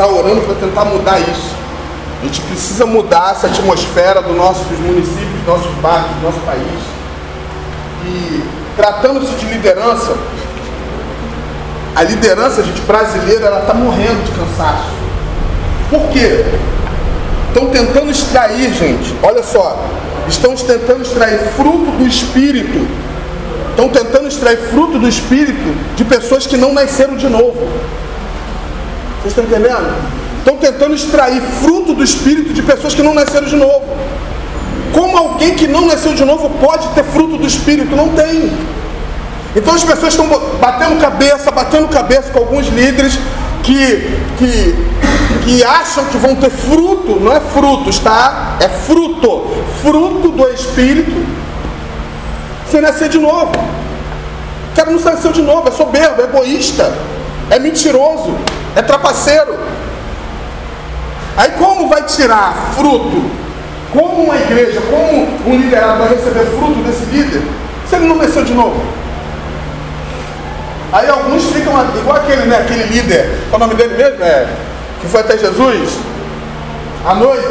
está orando para tentar mudar isso. A gente precisa mudar essa atmosfera dos nossos municípios, dos nossos bairros, do nosso país. E tratando-se de liderança, a liderança, gente, brasileira, ela está morrendo de cansaço. Por quê? Estão tentando extrair, gente, olha só, estão tentando extrair fruto do Espírito. Estão tentando extrair fruto do Espírito de pessoas que não nasceram de novo. Vocês estão entendendo? Estão tentando extrair fruto do Espírito de pessoas que não nasceram de novo. Como alguém que não nasceu de novo pode ter fruto do Espírito? Não tem. Então as pessoas estão batendo cabeça, batendo cabeça com alguns líderes que, que, que acham que vão ter fruto, não é frutos, tá? É fruto, fruto do Espírito, sem nascer de novo. O cara não nasceu de novo, é soberbo, é egoísta, é mentiroso, é trapaceiro. Aí como vai tirar fruto? Como uma igreja, como um liderado vai receber fruto desse líder? Se ele não nasceu de novo. Aí alguns ficam igual aquele, né? Aquele líder, qual é o nome dele mesmo? É, que foi até Jesus à noite.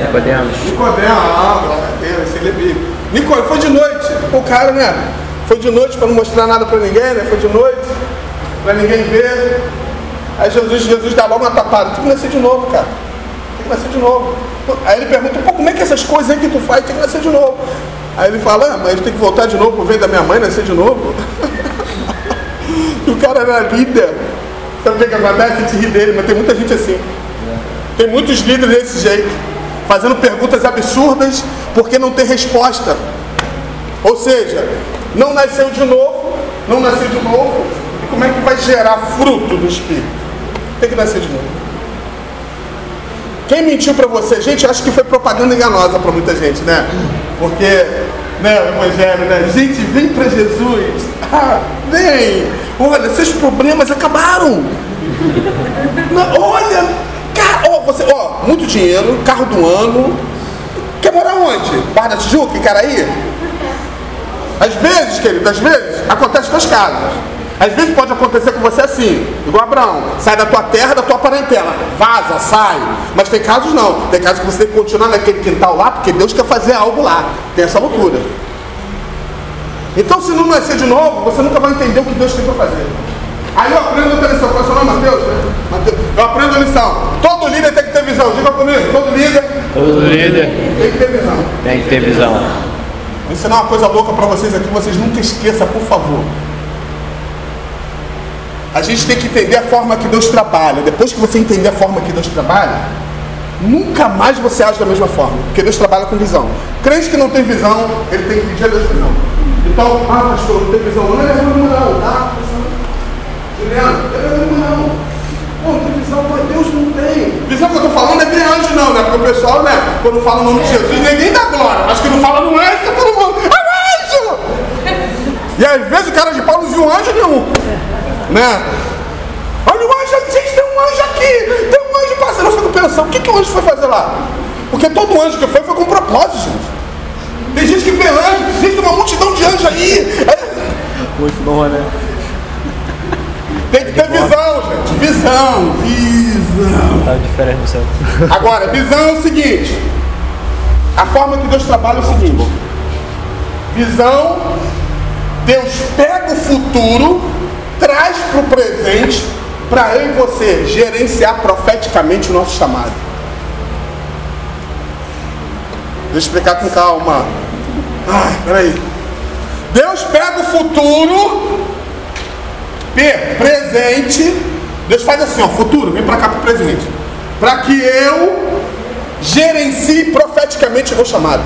Nicodemos. Nicodemo, ah, Deus, ele é bíblico. Nicodemo, foi de noite. O cara, né? Foi de noite para não mostrar nada para ninguém, né? Foi de noite, para ninguém ver. Aí Jesus, Jesus dá logo uma tapada. Tem que nascer de novo, cara. Tem que nascer de novo. Aí ele pergunta, pô, como é que essas coisas aí que tu faz tem que nascer de novo? Aí ele fala, ah, mas tem que voltar de novo pro veio da minha mãe nascer de novo. E o cara era líder. Sabe o que, que acontece? A gente ri dele, mas tem muita gente assim. Tem muitos líderes desse jeito. Fazendo perguntas absurdas porque não tem resposta. Ou seja, não nasceu de novo, não nasceu de novo. E como é que vai gerar fruto do Espírito? Tem que nascer de novo. Quem mentiu para você? Gente, acho que foi propaganda enganosa para muita gente, né? Porque, né, o Evangelho, né? Gente, vem para Jesus. Ah, vem! Olha, seus problemas acabaram. Não, olha, cara, ó, você, ó, muito dinheiro, carro do ano. Quer morar onde? Barra da Tijuca, Caraí? Às vezes, querido, às vezes, acontece com as casas. Às vezes pode acontecer com você assim, igual Abraão, sai da tua terra, da tua parentela, vaza, sai. Mas tem casos não, tem casos que você tem que continuar naquele quintal lá, porque Deus quer fazer algo lá. Tem essa loucura. Então, se não nascer de novo, você nunca vai entender o que Deus tem para fazer. Aí eu aprendo outra lição. Qual é o seu nome, Mateus? Né? Mateus? Eu aprendo a lição. Todo líder tem que ter visão. Diga comigo. Todo líder. Todo líder tem que ter visão. Tem que ter visão. Vou ensinar uma coisa louca para vocês aqui. Vocês nunca esqueçam, por favor. A gente tem que entender a forma que Deus trabalha. Depois que você entender a forma que Deus trabalha, nunca mais você age da mesma forma. Porque Deus trabalha com visão. Crente que não tem visão, ele tem que pedir a Deus visão. Então, ah, pastor, não tem visão. Não é erro não, tá? Juliano, não é erro não. Pô, não tem visão, mas Deus não tem. Visão que eu estou falando é ver anjo não, né? Porque o pessoal, né, quando fala o nome de Jesus, ninguém dá glória. Mas que não fala no anjo, tá todo mundo, é anjo! E às vezes o cara de pau não viu anjo nenhum. Né? Olha o anjo, gente, tem um anjo aqui, tem um anjo passando. Eu fico pensando, o que, que o anjo foi fazer lá? Porque todo anjo que foi foi com propósito, gente. Tem gente que vê anjo, existe uma multidão de anjos aí. É... Muito bom, né? Tem que ter visão, gente. Visão, visão. Tá diferente do céu. Agora, visão é o seguinte. A forma que Deus trabalha é o seguinte. Visão, Deus pega o futuro, traz para o presente, para eu e você gerenciar profeticamente o nosso chamado. Deixa eu explicar com calma. Ai, peraí. Deus pega o futuro, P, presente. Deus faz assim, ó, futuro, vem para cá para o presente. Para que eu gerencie profeticamente o meu chamado.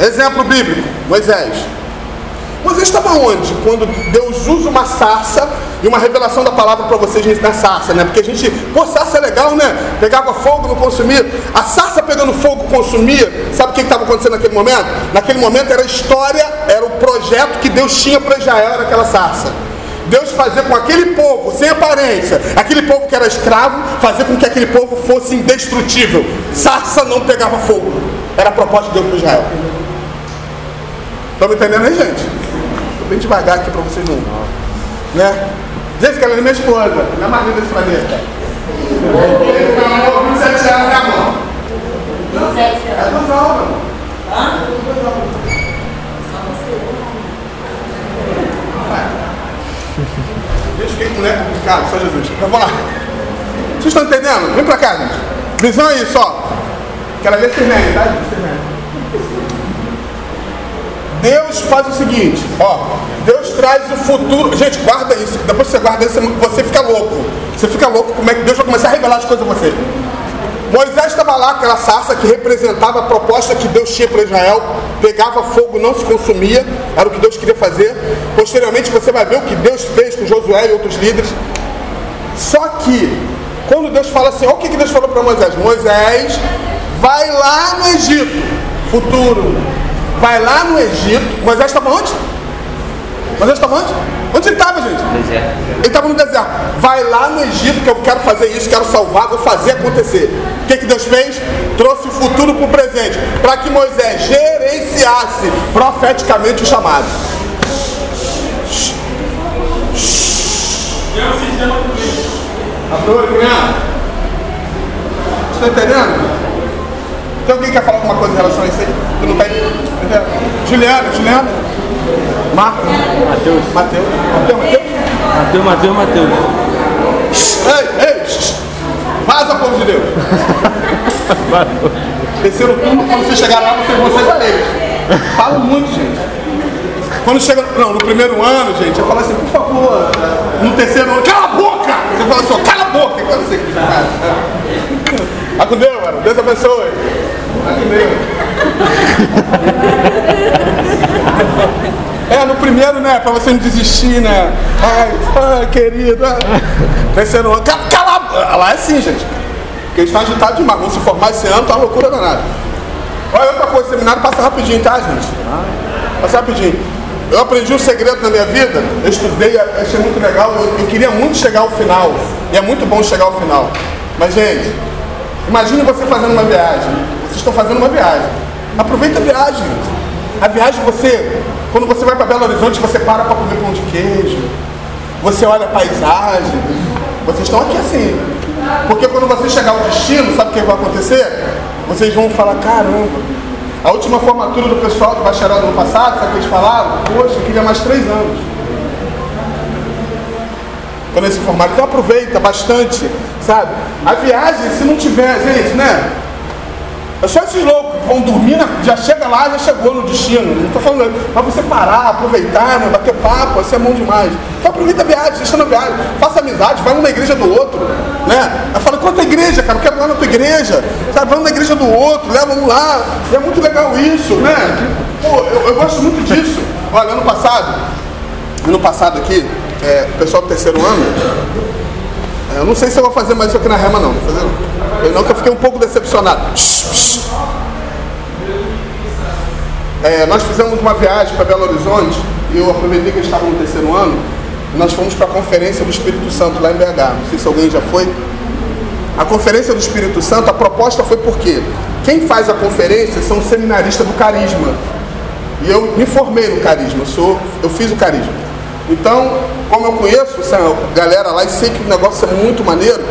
Exemplo bíblico, Moisés. Moisés estava onde? Quando Deus usa uma sarça e uma revelação da palavra para vocês na sarça, né? Porque a gente, pô, sarça é legal, né? Pegava fogo, não consumia. A sarça pegando fogo consumia. Sabe o que estava acontecendo naquele momento? Naquele momento era a história, era o projeto que Deus tinha para Israel, era aquela sarça. Deus fazer com aquele povo, sem aparência, aquele povo que era escravo, fazer com que aquele povo fosse indestrutível. Sarça não pegava fogo. Era a proposta de Deus para Israel. Me entendendo aí, gente? Bem devagar aqui para vocês não. Né? Que ela é minha esposa. Minha marido desse planeta. Meu amor, 27 anos, né, amor? É duas aulas. Gente, fiquei com mulher complicado, só Jesus. Então, vamos lá. Vocês estão entendendo? Vem pra cá, gente. Visão é isso, ó. Quero ler Sirmene, tá? Sirmene. Deus faz o seguinte, ó. Deus traz o futuro. Gente, guarda isso. Depois que você guarda isso, você fica louco. Você fica louco como é que Deus vai começar a revelar as coisas a você. Moisés estava lá, aquela sarça que representava a proposta que Deus tinha para Israel, pegava fogo, não se consumia, era o que Deus queria fazer. Posteriormente você vai ver o que Deus fez com Josué e outros líderes. Só que, quando Deus fala assim, olha o que Deus falou para Moisés: Moisés, vai lá no Egito, futuro, vai lá no Egito. Moisés estava onde? Moisés estava onde? Onde ele estava, gente? Deserto. Ele estava no deserto. Vai lá no Egito que eu quero fazer isso, quero salvar, vou fazer acontecer. O que, que Deus fez? Trouxe o futuro para o presente, para que Moisés gerenciasse profeticamente o chamado. Está entendendo? Tem alguém que quer falar alguma coisa em relação a isso aí? Tu não está entendendo? Juliana, Juliana? Marcos? Mateus. Mateus? Mateus, Mateus? Mateus, Mateus, Mateus. Ei, ei! Vaza, povo de Deus! Terceiro turno, quando você chegar lá, você, você já eles. Falo muito, gente. Quando chega. Não, no primeiro ano, gente, eu falo assim, por favor. No terceiro ano, cala a boca! Você fala assim, cala a boca! Com Deus, mano. Deus abençoe. Vai. É, no primeiro, né? Pra você não desistir, né? Ai, ai querido. ai. Terceiro ano. Cala! Lá é assim, gente. Porque eles estão agitados demais. Vão se formar esse ano, tá uma loucura danada. Olha outra coisa, seminário passa rapidinho, tá, gente? Passa rapidinho. Eu aprendi um segredo na minha vida, eu estudei, achei muito legal, eu, eu queria muito chegar ao final. E é muito bom chegar ao final. Mas, gente, imagine você fazendo uma viagem. Estão fazendo uma viagem. Aproveita a viagem. A viagem você, quando você vai para Belo Horizonte, você para para comer pão de queijo. Você olha a paisagem. Vocês estão aqui assim. Porque quando você chegar ao destino, sabe o que vai acontecer? Vocês vão falar, caramba, a última formatura do pessoal do bacharel do ano passado, sabe que eles falaram? Poxa, eu queria mais três anos. Quando eles se formaram. Então aproveita bastante, sabe? A viagem, se não tiver, gente, né? É só esses loucos que vão dormir, já chega lá, já chegou no destino. Não tô falando, mas você parar, aproveitar, né? Bater papo, isso é bom demais. Então aproveita a viagem, deixa na viagem, faça amizade, vai numa igreja do outro, né? Aí fala, quanta igreja, cara, eu quero ir lá na tua igreja, sabe? Vamos na igreja do outro, leva um lá. E é muito legal isso, né? Pô, eu, eu gosto muito disso. Olha, ano passado, ano passado aqui, é, o pessoal do terceiro ano, eu não sei se eu vou fazer mais isso aqui na Rema, não. Vou fazer não. Eu eu fiquei um pouco decepcionado. É, nós fizemos uma viagem para Belo Horizonte e eu aproveitei que eles estavam no terceiro ano e nós fomos para a Conferência do Espírito Santo lá em BH. Não sei se alguém já foi. A Conferência do Espírito Santo, a proposta foi porque quem faz a conferência são seminaristas do Carisma. E eu me formei no Carisma, eu, sou, eu fiz o Carisma. Então, como eu conheço essa galera lá e sei que o negócio é muito maneiro,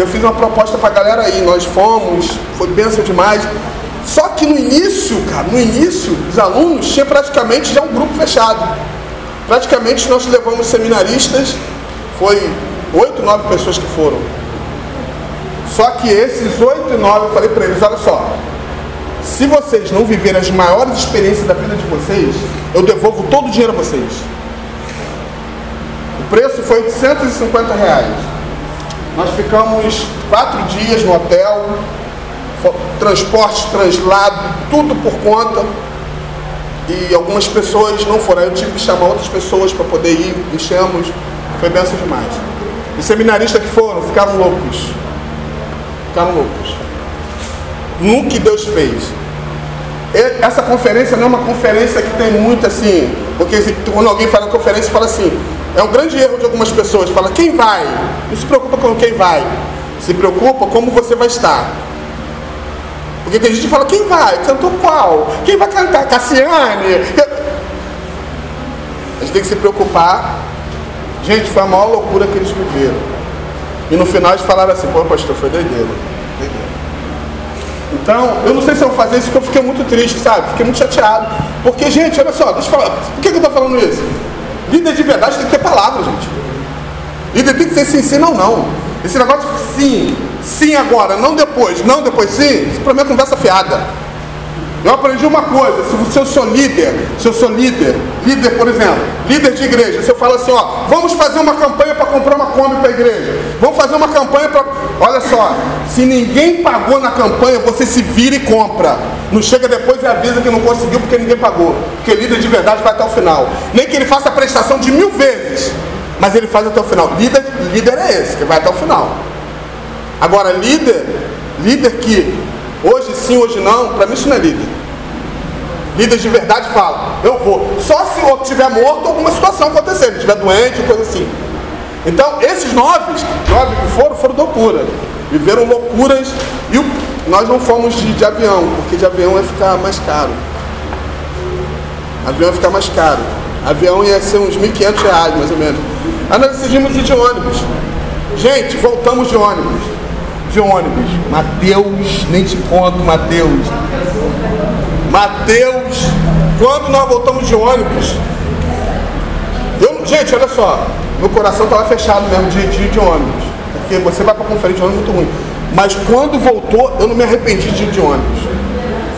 eu fiz uma proposta pra galera aí. Nós fomos, foi benção demais. Só que no início, cara, no início, os alunos tinha praticamente já um grupo fechado. Praticamente nós levamos seminaristas, foi oito, nove pessoas que foram. Só que esses oito e nove, eu falei para eles, olha só, se vocês não viverem as maiores experiências da vida de vocês, eu devolvo todo o dinheiro a vocês. O preço foi 850 reais. Nós ficamos quatro dias no hotel, transporte, translado, tudo por conta. E algumas pessoas não foram. Eu tive que chamar outras pessoas para poder ir, enchemos. Foi benção demais. Os seminaristas que foram ficaram loucos. Ficaram loucos. No que Deus fez. E- Essa conferência não é uma conferência que tem muito assim. Porque quando alguém fala conferência, fala assim. É um grande erro de algumas pessoas. Fala, quem vai? Não se preocupa com quem vai. Se preocupa como você vai estar. Porque tem gente que fala, quem vai? Cantor qual? Quem vai cantar? Cassiane? A gente tem que se preocupar Gente, foi a maior loucura que eles viveram. E no final eles falaram assim, pô, pastor, foi doideira. Então, eu não sei se eu vou fazer isso porque eu fiquei muito triste, sabe? Fiquei muito chateado. Porque, gente, olha só, deixa eu falar. Por que, que eu tô falando isso? Líder de verdade tem que ter palavra, gente. Líder tem que ser sim, sim, não, não. Esse negócio de sim, sim agora, não depois, não depois sim, isso pra mim é conversa fiada. Eu aprendi uma coisa, se eu sou líder, se eu sou líder, líder, por exemplo, líder de igreja, se eu falo assim, ó, vamos fazer uma campanha para comprar uma Kombi para a igreja, vamos fazer uma campanha para. Olha só, se ninguém pagou na campanha, você se vira e compra. Não chega depois e avisa que não conseguiu porque ninguém pagou. Porque líder de verdade vai até o final. Nem que ele faça a prestação de mil vezes, mas ele faz até o final. Líder, líder é esse, que vai até o final. Agora, líder, líder que hoje sim, hoje não, para mim isso não é líder. Líder de verdade fala, eu vou. Só se o outro estiver morto, alguma situação acontecer, ele estiver doente, coisa assim. Então, esses nove, nove que foram, foram loucura. Viveram loucuras e nós não fomos de, de avião, porque de avião ia ficar mais caro. Avião ia ficar mais caro. Avião ia ser uns 1.500 reais, mais ou menos. Aí nós decidimos ir de ônibus. Gente, voltamos de ônibus. De ônibus. Mateus, nem te conto, Mateus. Mateus, quando nós voltamos de ônibus, eu, gente, olha só, meu coração estava fechado mesmo de, de, de ônibus, porque você vai para conferência de ônibus muito ruim. Mas quando voltou, eu não me arrependi de ir de ônibus.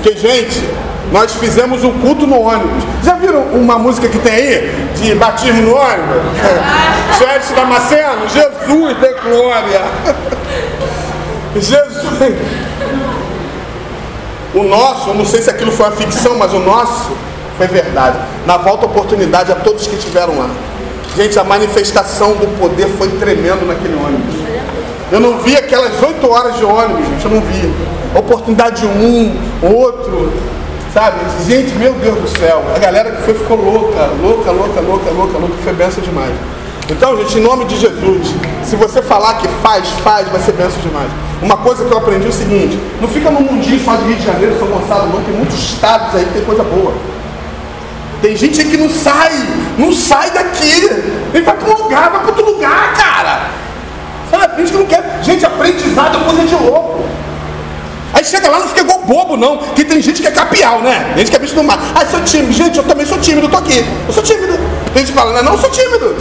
Porque, gente, nós fizemos um culto no ônibus. Já viram uma música que tem aí? De batismo no ônibus? Sérgio Damasceno, Jesus de glória. Jesus. O nosso, eu não sei se aquilo foi uma ficção, mas o nosso foi verdade. Na volta, oportunidade a todos que estiveram lá. Gente, a manifestação do poder foi tremendo naquele ônibus. Eu não vi aquelas oito horas de ônibus, gente, eu não vi. Oportunidade de um, outro, sabe? Gente, meu Deus do céu, a galera que foi ficou louca, louca, louca, louca, louca, louca, foi benção demais. Então, gente, em nome de Jesus, se você falar que faz, faz, vai ser benção demais. Uma coisa que eu aprendi é o seguinte: não fica no mundinho só de Rio de Janeiro, São Gonçalo, não. Tem muitos estados aí que tem coisa boa. Tem gente aí que não sai, não sai daqui. Ele vai para um lugar, vai para outro lugar, cara. Sabe? Tem gente que não quer. Gente, aprendizado é coisa de louco. Aí chega lá, não fica igual bobo, não. Que tem gente que é capial, né? Tem gente que é bicho do mar. Ah, sou tímido. Gente, eu também sou tímido, tô aqui. Eu sou tímido. Tem gente que fala, não, não, eu sou tímido.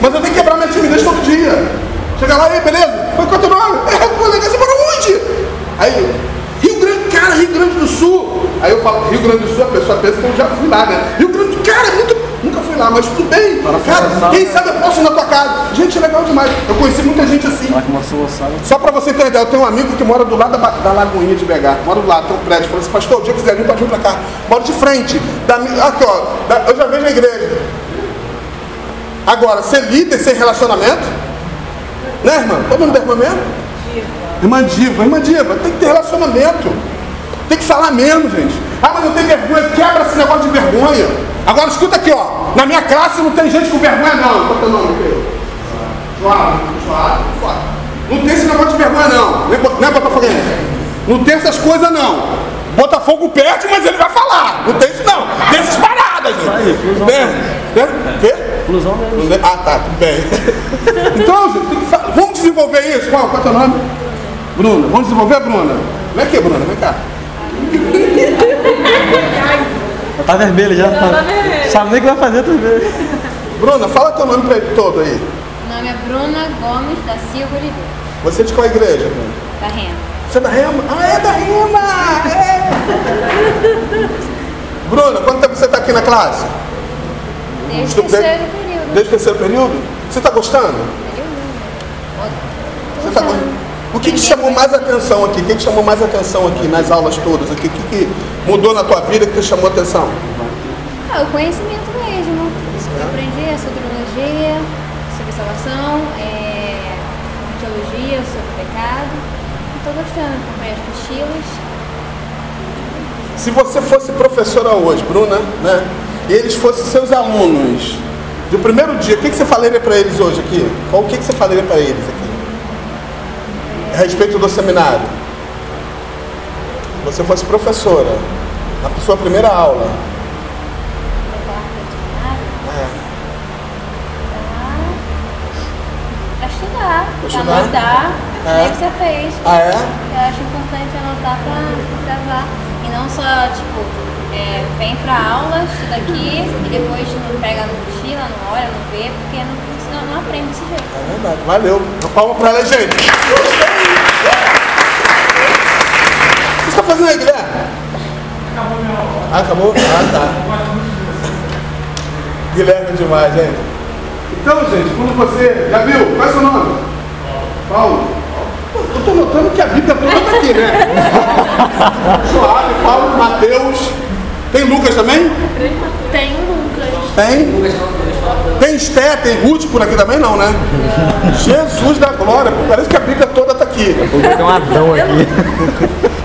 Mas eu tenho que quebrar minha timidez todo dia. Chega lá, aí, beleza? Foi quanto nome? É, pô, legal, você mora onde? Aí, cara, Rio Grande do Sul. Aí eu falo, Rio Grande do Sul, a pessoa pensa que eu já fui lá, né? Rio Grande do Sul, cara, muito, nunca fui lá, mas tudo bem. Cara, quem sabe eu posso ir na tua casa. Gente, é legal demais. Eu conheci muita gente assim. Só pra você ter ideia, eu tenho um amigo que mora do lado da, da Lagoinha de BH. Mora do lado, tem um prédio. Falou assim, pastor, o dia que quiser vir, pode vir pra cá. Mora de frente. Da, aqui, ó, da, eu já vejo a igreja. Agora, ser líder sem relacionamento, né, irmã? Todo mundo é irmã mesmo? Irmã diva, irmã diva, tem que ter relacionamento. Tem que falar mesmo, gente. Ah, mas não tem vergonha, quebra esse negócio de vergonha. Agora escuta aqui, ó. Na minha classe não tem gente com vergonha, não. Qual é o nome, Pedro? Joado, Joado, Não tem esse negócio de vergonha, não. Não é Botafoguense? Não tem essas coisas, não. Botafogo perde, mas ele vai falar. Não tem isso, não. Tem essas paradas, gente. Né? Né? Flusão mesmo. Ah, tá, tudo bem. Então, gente, vamos desenvolver isso. Qual, qual é o teu nome? Bruna. Vamos desenvolver, Bruna? Vem aqui, Bruna, vem cá. Tá vermelho já. Tá. Sabe nem o que vai fazer, tá vermelho. Bruna, fala teu nome pra ele todo aí. Meu nome é Bruna Gomes da Silva Oliveira. Você é de qual igreja, Bruna? Da Rema. Você é da Rema? Ah, é da Rema! É. Bruna, quanto tempo você está aqui na classe? Desde o terceiro período. Desde o terceiro período? Você está gostando? Você tá gostando? O que, que chamou mais atenção aqui? O que, que chamou mais atenção aqui nas aulas todas? O que, que mudou na tua vida que te chamou atenção? Ah, o conhecimento mesmo. Eu aprendi a soteriologia, sobre salvação, é, teologia, sobre pecado. Estou gostando, acompanhei as mochilas. Se você fosse professora hoje, Bruna, né? E eles fossem seus alunos do primeiro dia, o que, que você falaria para eles hoje aqui? Qual o que, que você falaria para eles aqui? A respeito do seminário. Você fosse professora, na sua primeira aula. Do seminário. É. Pra estudar? anotar, É. é. que você fez. Ah, é? Eu acho importante anotar pra gravar. E não só, tipo, é, vem pra aula, estuda aqui e depois não pega no mochila, não olha, não vê, porque não, senão não aprende desse jeito. É verdade. Valeu. Uma palma pra ela, gente. O que você tá fazendo aí, Guilherme? Acabou minha aula. Ah, acabou? Ah, tá. Guilherme é demais, gente. Então, gente, quando você. Já viu? Qual é o seu nome? Paulo. Eu tô notando que a Bíblia toda tá aqui, né? Suave, Paulo, Mateus. Tem Lucas também? Tem Lucas. Tem? Tem Esté, tem Ruth por aqui também não, né? Jesus da glória, parece que a Bíblia toda tá aqui. Tem um Adão aqui.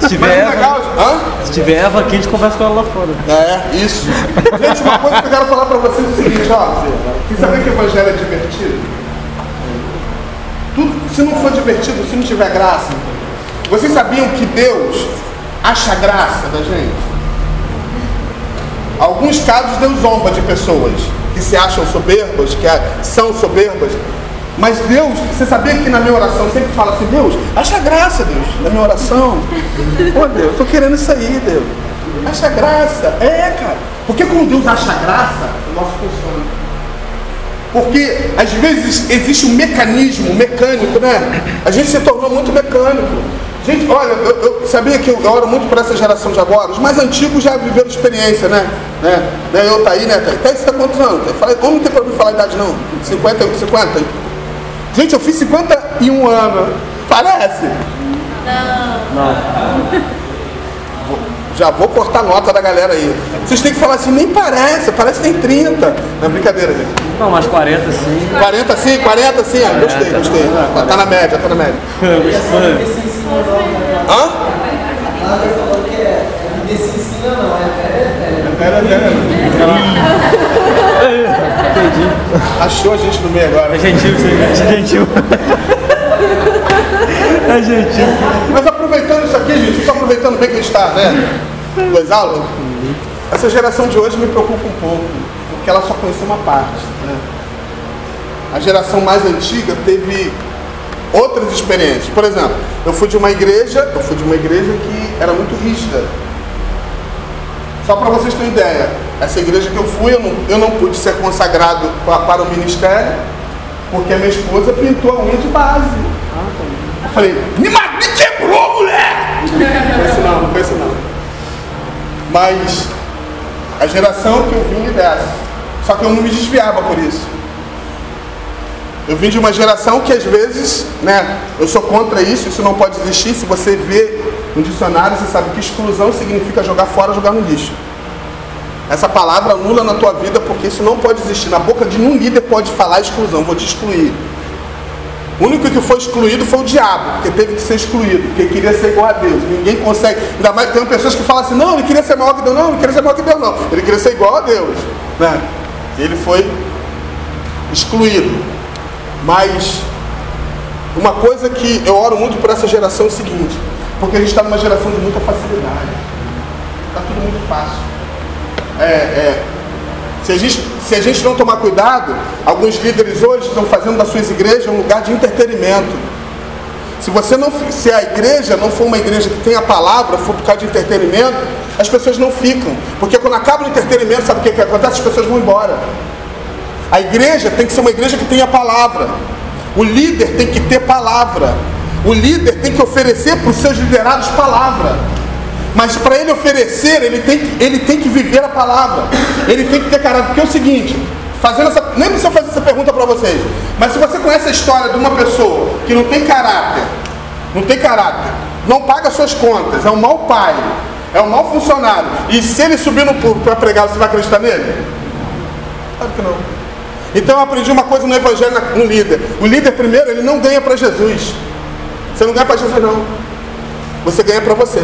Se tiver, o Eva, legal, hã? se tiver Eva aqui, a gente conversa com ela lá fora. É, isso. Gente, uma coisa que eu quero falar pra vocês é o seguinte, ó. Quer saber que o evangelho é divertido? Tudo, se não for divertido, se não tiver graça, vocês sabiam que Deus acha graça da gente? Alguns casos Deus zomba de pessoas que se acham soberbas, que são soberbas. Mas Deus, você sabia que na minha oração eu sempre fala assim, Deus, acha graça, Deus, na minha oração. Pô, Deus, eu tô querendo isso aí, Deus. Acha graça. É, cara. Porque quando Deus acha graça, o nosso funciona. Porque às vezes existe um mecanismo mecânico, né? A gente se tornou muito mecânico. Gente, olha, eu, eu sabia que eu, eu oro muito por essa geração de agora. Os mais antigos já viveram experiência, né? né? né? Eu tá aí, né? Tá aí, Tá, você tá quantos anos? Eu falei, homem não tem problema falar a idade, não. 50, 50. Gente, eu fiz 51 anos. Parece? Vou- Já vou cortar a nota da galera aí. Vocês têm que falar assim, nem parece, parece que tem 30. Não, brincadeira, gente. Não, mais 40 sim. 40 sim, 40 sim, ah, gostei, gostei. Tá, tá na média, tá na média. Hã? Achou a gente no meio agora. É gentil aí. É gentil. É gentil. Mas aproveitando isso aqui, gente, estou aproveitando bem que a gente está, né? Duas aulas. Essa geração de hoje me preocupa um pouco, porque ela só conheceu uma parte. Né? A geração mais antiga teve outras experiências. Por exemplo, eu fui de uma igreja, eu fui de uma igreja que era muito rígida. Só para vocês terem ideia, essa igreja que eu fui, eu não, eu não pude ser consagrado pa- para o ministério, porque a minha esposa pintou a unha de base. Eu falei, me, me quebrou, mulher! Não foi isso não, não foi isso não. Mas a geração que eu vim é dessa. Só que eu não me desviava por isso. Eu vim de uma geração que às vezes, né, eu sou contra isso, isso não pode existir. Se você vê no dicionário, você sabe que exclusão significa jogar fora, jogar no lixo. Essa palavra anula na tua vida porque isso não pode existir. Na boca de nenhum líder pode falar exclusão, vou te excluir. O único que foi excluído foi o diabo, porque teve que ser excluído, porque queria ser igual a Deus. Ninguém consegue. Ainda mais tem pessoas que falam assim, não, ele queria ser maior que Deus, não, ele queria ser maior que Deus, não. Ele queria ser igual a Deus. Né? Ele foi excluído. Mas uma coisa que eu oro muito por essa geração é o seguinte, porque a gente está numa geração de muita facilidade. Está tudo muito fácil. É, é, se, a gente, se a gente não tomar cuidado, alguns líderes hoje estão fazendo das suas igrejas um lugar de entretenimento. Se você não, se a igreja não for uma igreja que tem a palavra, for por causa de entretenimento, as pessoas não ficam. Porque quando acaba o entretenimento, sabe o que, que acontece? As pessoas vão embora. A igreja tem que ser uma igreja que tenha palavra. O líder tem que ter palavra. O líder tem que oferecer para os seus liderados palavra. Mas para ele oferecer, ele tem, que, ele tem que viver a palavra. Ele tem que ter caráter. Porque é o seguinte, fazendo essa, nem precisa fazer essa pergunta para vocês. Mas se você conhece a história de uma pessoa que não tem caráter, não tem caráter, não paga suas contas, é um mau pai, é um mau funcionário, e se ele subir no público para pregar, você vai acreditar nele? Claro que não. Então eu aprendi uma coisa no Evangelho no líder. O líder, primeiro, ele não ganha para Jesus. Você não ganha para Jesus, não. Você ganha para você.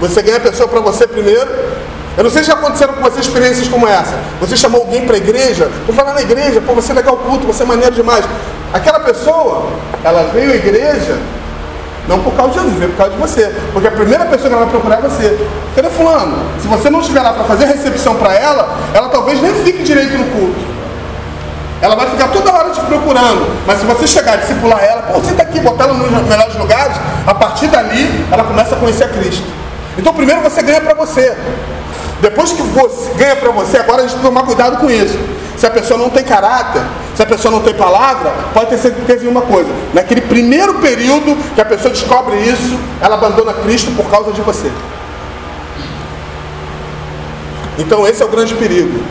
Você ganha a pessoa para você primeiro. Eu não sei se já aconteceram com você experiências como essa. Você chamou alguém para a igreja, vou falar na igreja, pô, você é legal culto, você é maneiro demais. Aquela pessoa, ela veio à igreja não por causa de Jesus, veio por causa de você. Porque a primeira pessoa que ela vai procurar é você. Cadê fulano? Se você não estiver lá para fazer recepção para ela, ela talvez nem fique direito no culto. ela vai ficar toda hora te procurando. Mas se você chegar, discipular ela, pô, você está aqui, botar ela nos melhores lugares, a partir dali ela começa a conhecer a Cristo. Então primeiro você ganha para você. Depois que você ganha para você, agora a gente tem que tomar cuidado com isso. Se a pessoa não tem caráter, se a pessoa não tem palavra, pode ter certeza de uma coisa. Naquele primeiro período que a pessoa descobre isso, ela abandona Cristo por causa de você. Então esse é o grande perigo.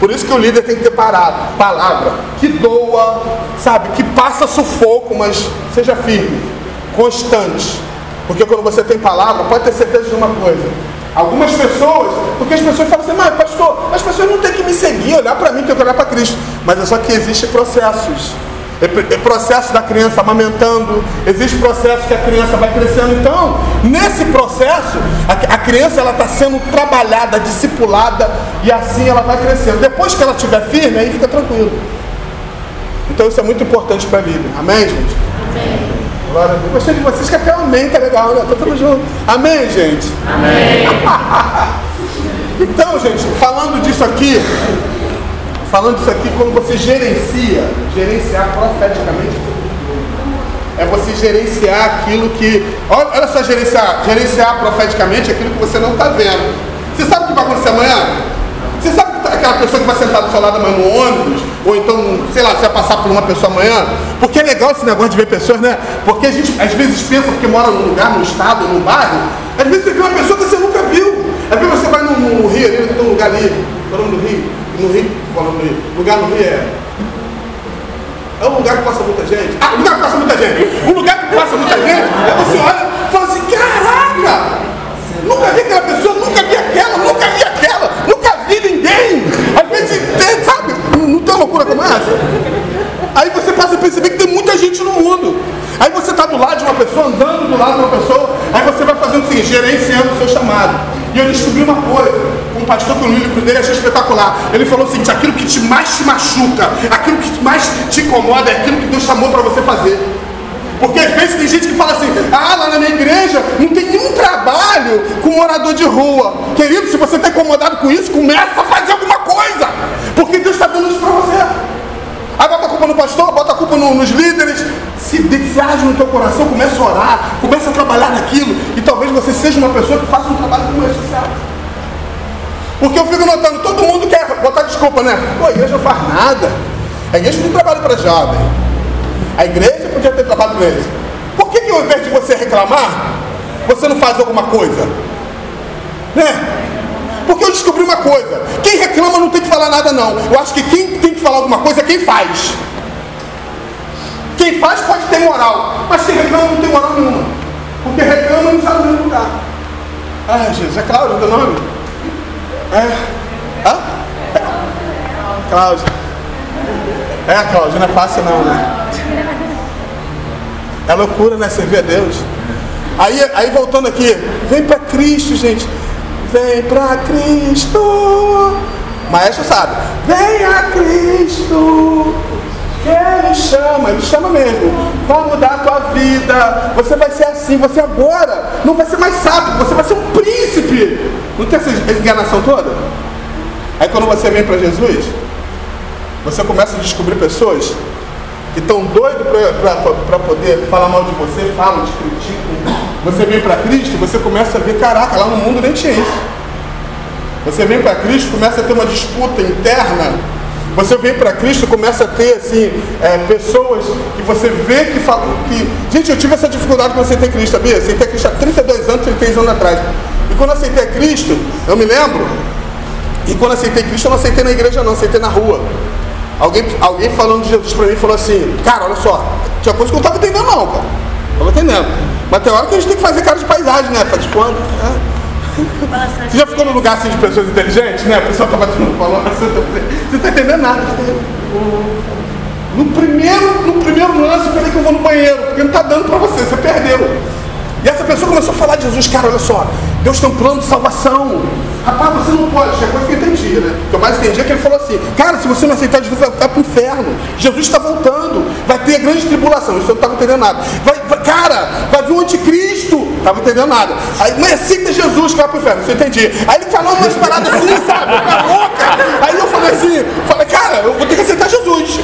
Por isso que o líder tem que ter parado, palavra, que doa, sabe, que passa sufoco, mas seja firme, constante. Porque quando você tem palavra, pode ter certeza de uma coisa. Algumas pessoas, porque as pessoas falam assim, mas pastor, as pessoas não têm que me seguir, olhar para mim, tem que olhar para Cristo. Mas é só que existem processos. É, é processo da criança amamentando, existe processo que a criança vai crescendo. Então, nesse processo, a, criança ela está sendo trabalhada, discipulada e assim ela vai crescendo. Depois que ela estiver firme, aí fica tranquilo. Então isso é muito importante para a vida. Amém, gente? Amém. Glória a Deus. Gostei de vocês que até amém tá legal, né? Tudo junto. Amém, gente? Amém. então, gente, falando disso aqui, falando disso aqui, quando você gerencia, gerenciar profeticamente é você gerenciar aquilo que. Olha só, gerenciar, gerenciar profeticamente aquilo que você não está vendo. Você sabe o que vai acontecer amanhã? Você sabe aquela pessoa que vai sentar do seu lado amanhã no ônibus, ou então, sei lá, você vai passar por uma pessoa amanhã? Porque é legal esse negócio de ver pessoas, né? Porque a gente às vezes pensa, porque mora num lugar, num estado, num bairro, às vezes você vê uma pessoa que você nunca viu. Às vezes você vai no, no Rio, ali, tem um lugar ali, qual é o do Rio? No Rio, qual é o Rio? Lugar no Rio é. É um lugar que passa muita gente. Ah, um lugar que passa muita gente. Um lugar que passa muita gente, aí você olha e fala assim, caraca! Nunca vi aquela pessoa, nunca vi aquela, nunca vi aquela, nunca. Às vezes, tem, sabe, não tem loucura como essa? Aí você passa a perceber que tem muita gente no mundo. Aí você está do lado de uma pessoa, andando do lado de uma pessoa, aí você vai fazendo seguinte, gerenciando o seu chamado. E eu descobri uma coisa, um pastor que eu li o livro dele achei espetacular. Ele falou seguinte, aquilo que te mais te machuca, aquilo que mais te incomoda, é aquilo que Deus chamou para você fazer. Porque às vezes tem gente que fala assim, ah, lá na minha igreja não tem nenhum trabalho com morador de rua. Querido, se você está incomodado com isso, começa a fazer alguma coisa. Porque Deus está dando isso para você. Aí bota a culpa no pastor, bota a culpa no, nos líderes. Se, se age no teu coração, começa a orar, começa a trabalhar naquilo. E talvez você seja uma pessoa que faça um trabalho como esse social. Porque eu fico notando, todo mundo quer botar desculpa, né? Pô, a igreja não faz nada. A igreja não tem trabalho para jovem. A igreja podia ter trabalho eles. Por que, que ao invés de você reclamar, você não faz alguma coisa? Né? Porque eu descobri uma coisa: quem reclama não tem que falar nada, não. Eu acho que quem tem que falar alguma coisa é quem faz. Quem faz pode ter moral, mas quem reclama não tem moral nenhuma. Porque reclama não sabe no lugar. Ah, Jesus, é Cláudio o teu nome? É. Hã? É. Cláudio. É, Cláudio, não é fácil não, né? É loucura, né? Servir a Deus. Aí, aí voltando aqui, vem para Cristo, gente. Vem para Cristo. Maestro sabe. Vem a Cristo. Ele chama, ele chama mesmo. Vai mudar a tua vida. Você vai ser assim. Você agora não vai ser mais sábio. Você vai ser um príncipe. Não tem essa enganação toda? Aí quando você vem para Jesus, você começa a descobrir pessoas que estão doidos para poder falar mal de você, falam, te criticam. Você vem para Cristo, você começa a ver, caraca, lá no mundo nem tinha isso. Você vem para Cristo, começa a ter uma disputa interna. Você vem para Cristo, começa a ter assim, é, pessoas que você vê que falam que. Gente, eu tive essa dificuldade quando aceitei Cristo, sabia? Aceitei Cristo há 32 anos, 33 anos atrás. E quando aceitei Cristo, eu me lembro, e quando aceitei Cristo, eu não aceitei na igreja, não, aceitei na rua. Alguém, alguém falando de Jesus para mim falou assim, cara, olha só, tinha coisa que eu não estava entendendo não, cara. Estava entendendo. Mas tem hora que a gente tem que fazer cara de paisagem, né? Faz quando? É. Você já ficou num lugar assim de pessoas inteligentes, né? A pessoa estava falando, você não está entendendo nada. No primeiro, no primeiro lance, eu falei que eu vou no banheiro, porque não está dando para você, você perdeu. E essa pessoa começou a falar de Jesus, cara, olha só, Deus tem um plano de salvação. Rapaz, você não pode, é coisa que eu entendi, né? O que eu mais entendi é que ele falou assim, cara, se você não aceitar Jesus, vai para o inferno. Jesus está voltando, vai ter grande tribulação. Isso eu não estava entendendo nada. Vai, vai, cara, vai vir o anticristo. Estava entendendo nada. Aí, mas aceita Jesus que vai para o inferno, isso eu entendi. Aí ele falou umas paradas assim, sabe? Pra louca. Aí eu falei assim, falei, cara, eu vou ter que aceitar Jesus.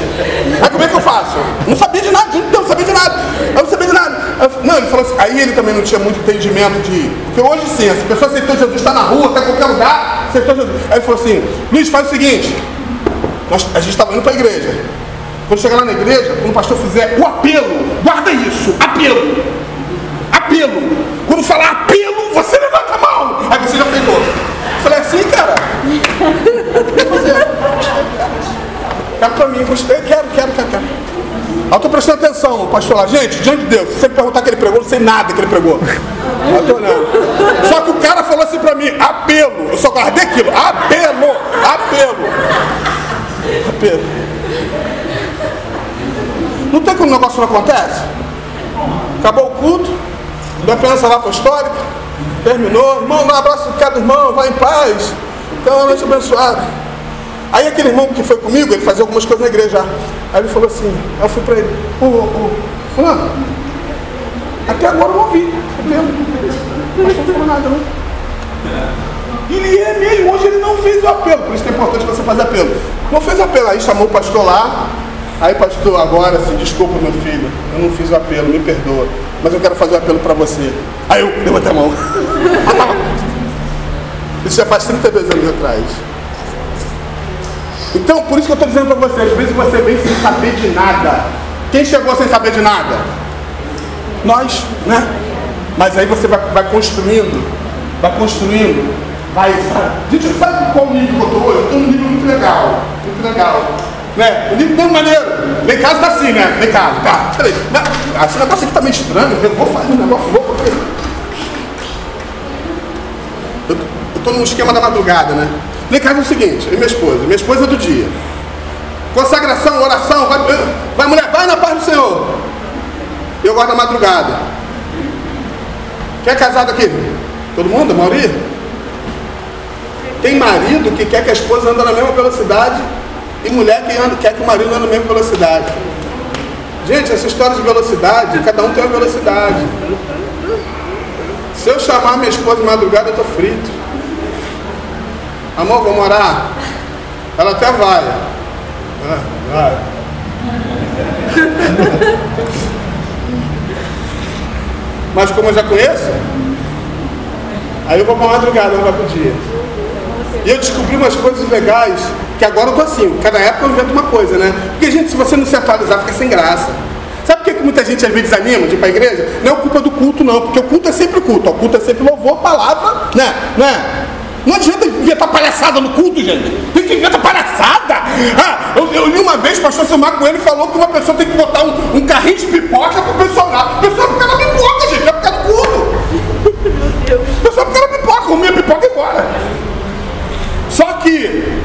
Aí como é que eu faço? Não sabia de nada, não, não sabia de nada. Eu não sabia de nada. não, ele falou assim, aí ele também não tinha muito entendimento de. Porque hoje sim, se a pessoa aceitou Jesus, está na rua, está em qualquer lugar, aceitou Jesus. Aí ele falou assim, Luiz, faz o seguinte, nós, a gente estava indo para a igreja. Quando chegar lá na igreja, quando o pastor fizer o apelo, guarda isso, apelo. Apelo. Quando falar apelo, você levanta a mão. Aí você já aceitou. Eu falei assim, cara. Fazer? Quero pra mim, gostei, quero, quero, quero, quero. Eu tô prestando atenção, pastor lá. Gente, diante de Deus, se você perguntar que ele pregou, não sei nada que ele pregou. Eu tô olhando. Só que o cara falou assim pra mim, apelo. Eu só guardei aquilo. Apelo, apelo. Apelo. Não tem como o negócio não acontece? Acabou o culto, deu a pensa lá apostólica, terminou, irmão, dá um abraço de cada irmão, vai em paz. Então, uma noite abençoada. Aí aquele irmão que foi comigo, ele fazia algumas coisas na igreja. Aí ele falou assim, eu fui para ele, ô, ô, fulano, até agora eu não ouvi, não nada. Ele é mesmo, hoje ele não fez o apelo, por isso que é importante você fazer apelo. Não fez apelo, aí chamou o pastor lá, Aí, pastor, agora assim, desculpa, meu filho, eu não fiz o apelo, me perdoa, mas eu quero fazer o apelo para você. Aí eu levantei a mão. Isso já faz 32 anos atrás. Então, por isso que eu estou dizendo para você, às vezes você vem sem saber de nada. Quem chegou sem saber de nada? Nós, né? Mas aí você vai, vai construindo, vai construindo, vai, sabe? Gente, sabe qual nível que eu estou hoje? Eu estou num nível muito legal, muito legal. Né? O livro não maneiro. Lá em casa tá assim, né? Lá em casa, tá. Peraí. Esse negócio aqui tá meio estranho. Eu vou fazer um negócio louco. Eu, eu tô num esquema da madrugada, né? É o seguinte, minha esposa. Minha esposa é do dia. Consagração, oração, vai, vai mulher, vai na paz do Senhor. Eu gosto da madrugada. Quem é casado aqui? Todo mundo? A maioria? Tem marido que quer que a esposa ande na mesma velocidade e mulher que anda, quer que o marido ande na mesma velocidade. Gente, essa história de velocidade, cada um tem uma velocidade. Se eu chamar minha esposa de madrugada, eu estou frito. Amor, vamos orar? Ela até vai. Ah, vai. Mas como eu já conheço, aí eu vou para madrugada, não vai para o dia. E eu descobri umas coisas legais que agora eu tô assim, cada época eu invento uma coisa, né? Porque, gente, se você não se atualizar, fica sem graça. Sabe por que muita gente às vezes desanima de ir para a igreja? Não é culpa do culto, não, porque o culto é sempre culto. O culto é sempre louvor, palavra, né? né? Não adianta inventar palhaçada no culto, gente. Tem que inventar palhaçada. Ah, eu, eu li uma vez, o pastor Silmar ele falou que uma pessoa tem que botar um, um carrinho de pipoca para o pessoal lá. O pessoal fica na pipoca, gente, vai ficar no culto. O pessoal fica na pipoca, comia pipoca e embora. Só que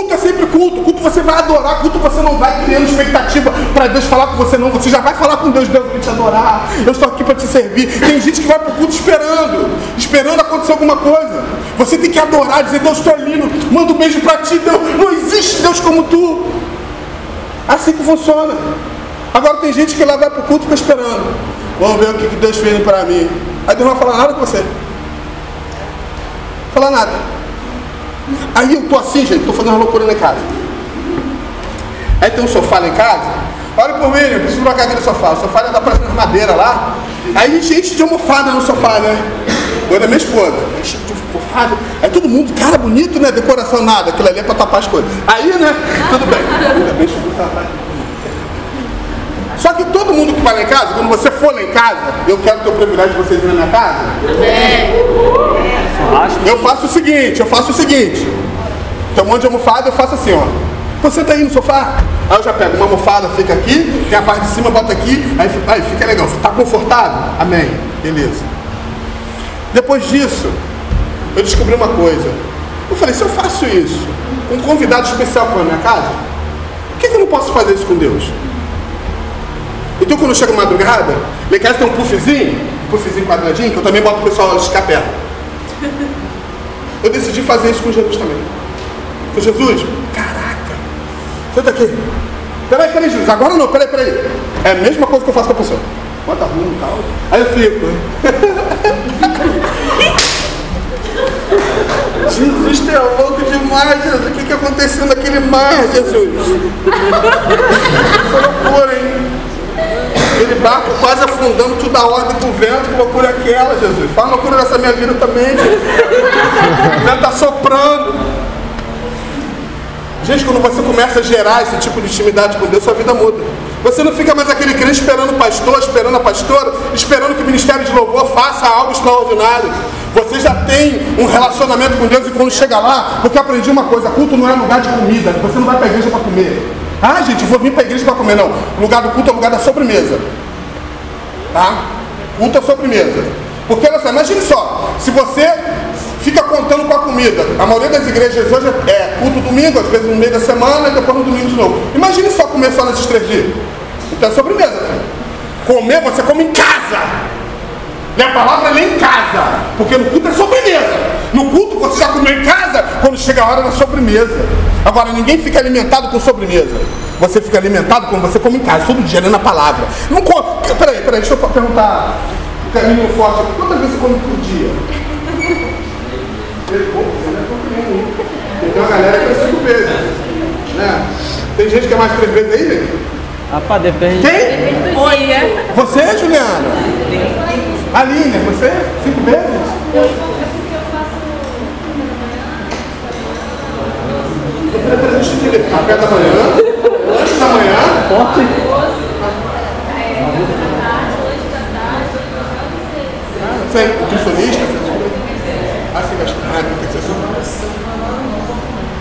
Culto é sempre culto. Culto você vai adorar. Culto você não vai criando expectativa para Deus falar com você, não. Você já vai falar com Deus. Deus, eu vou te adorar. Eu estou aqui para te servir. Tem gente que vai para o culto esperando. Esperando acontecer alguma coisa. Você tem que adorar, dizer, Deus, estou lindo. Manda um beijo para ti. Deus, não existe Deus como tu. Assim que funciona. Agora tem gente que lá vai para o culto e fica esperando. Vamos ver o que Deus fez para mim. Aí Deus não vai falar nada com você. Falar nada. Aí eu tô assim, gente, tô fazendo uma loucura na casa. Aí tem um sofá lá em casa. Olha por mim, eu preciso trocar aquele sofá. O sofá é da praça de madeira lá. Aí gente de almofada no sofá, né? Eu da minha esposa. Enche de almofada. Aí todo mundo, cara, bonito, né? Decoração nada. Aquilo ali é pra tapar as coisas. Aí, né? Tudo bem. Ainda bem, só que todo mundo que vai lá em casa, quando você for lá em casa, eu quero ter o privilégio de vocês irem na minha casa. Eu faço o seguinte, eu faço o seguinte. Tem um monte de almofada, eu faço assim, ó. Você tá aí no sofá? Aí eu já pego uma almofada, fica aqui, tem a parte de cima, bota aqui, aí, aí fica legal. Tá confortável? Amém. Beleza. Depois disso, eu descobri uma coisa. Eu falei, se eu faço isso, um convidado especial para a minha casa, por que, que eu não posso fazer isso com Deus? Então quando chega madrugada, lá em casa tem um puffzinho, um puffzinho quadradinho, que eu também boto o pessoal esticar perto. Eu decidi fazer isso com Jesus também. Falei, Jesus, caraca, senta aqui. Peraí, peraí, Jesus, agora não, peraí, peraí. É a mesma coisa que eu faço com a pessoa. Bota rumo e tal. Aí eu fico. Jesus, tu é louco demais, Jesus. O que, que aconteceu naquele mar, Jesus? Foi loucura, hein? Aquele barco quase afundando, tu dá ordem pro vento, que loucura é aquela, Jesus? Fala loucura dessa minha vida também, Jesus. O vento tá soprando. Gente, quando você começa a gerar esse tipo de intimidade com Deus, sua vida muda. Você não fica mais aquele crente esperando o pastor, esperando a pastora, esperando que o ministério de louvor faça algo extraordinário. Você já tem um relacionamento com Deus e quando chega lá, porque aprendi uma coisa, culto não é lugar de comida, você não vai para a igreja para comer. Ah, gente, vou vir para a igreja para comer. Não, o lugar do culto é o lugar da sobremesa. Tá? Culto é sobremesa. Porque olha só, imagine só, se você fica contando com a comida. A maioria das igrejas hoje é culto domingo, às vezes no meio da semana e depois no domingo de novo. Imagine só comer só nesses três dias. Então é sobremesa. Comer, você come em casa. E a palavra é em casa. Porque no culto é sobremesa. No culto você já comeu em casa quando chega a hora da sobremesa. Agora, ninguém fica alimentado com sobremesa. Você fica alimentado quando você come em casa, todo dia, lendo a palavra. Não come. Peraí, peraí, deixa eu perguntar caminho forte. Quantas vezes você come por dia? Três poucos, né? Tem uma galera que é cinco vezes. Né? Tem gente que é mais três vezes aí, gente? Rapaz, depende. Quem? Olha. Você, Juliana? Aline, você? Cinco vezes? Deixa eu entender. Café da manhã, lanche da manhã, Forte. Você é nutricionista? Ah, você gasta. Ah, não tem que ser só.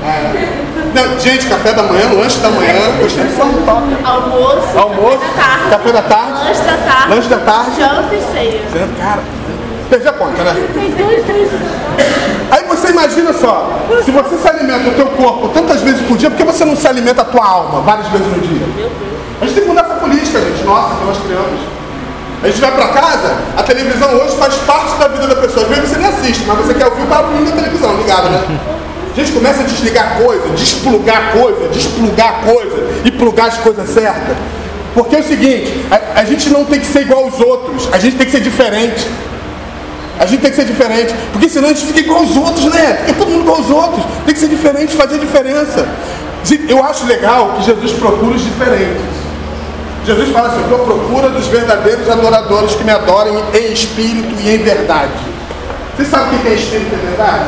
É. Não, gente, café da manhã, lanche da manhã, gostei de falar top. Almoço. Almoço, Café da tarde. café da tarde, Lanche da tarde. lanche da tarde. Janta e ceia. Cara, perdi a conta, né? Tem dois, três. Aí você imagina só, se você se alimenta o teu corpo tantas vezes por dia, por que você não se alimenta a tua alma várias vezes no dia? A gente tem que mudar essa política, gente. Nossa, que nós criamos. A gente vai pra casa, a televisão hoje faz parte da vida da pessoa. Às vezes você nem assiste, mas você quer ouvir o barulhinho da televisão, ligado, né? A gente começa a desligar coisa, desplugar coisa, desplugar coisa e plugar as coisas certas. Porque é o seguinte, a, a gente não tem que ser igual aos outros, a gente tem que ser diferente. A gente tem que ser diferente, porque senão a gente fica igual aos outros, né? Fica todo mundo igual aos outros. Tem que ser diferente, fazer diferença. Eu acho legal que Jesus procura os diferentes. Jesus fala assim, eu estou à procura dos verdadeiros adoradores que me adorem em espírito e em verdade. Você sabe o que é espírito e verdade?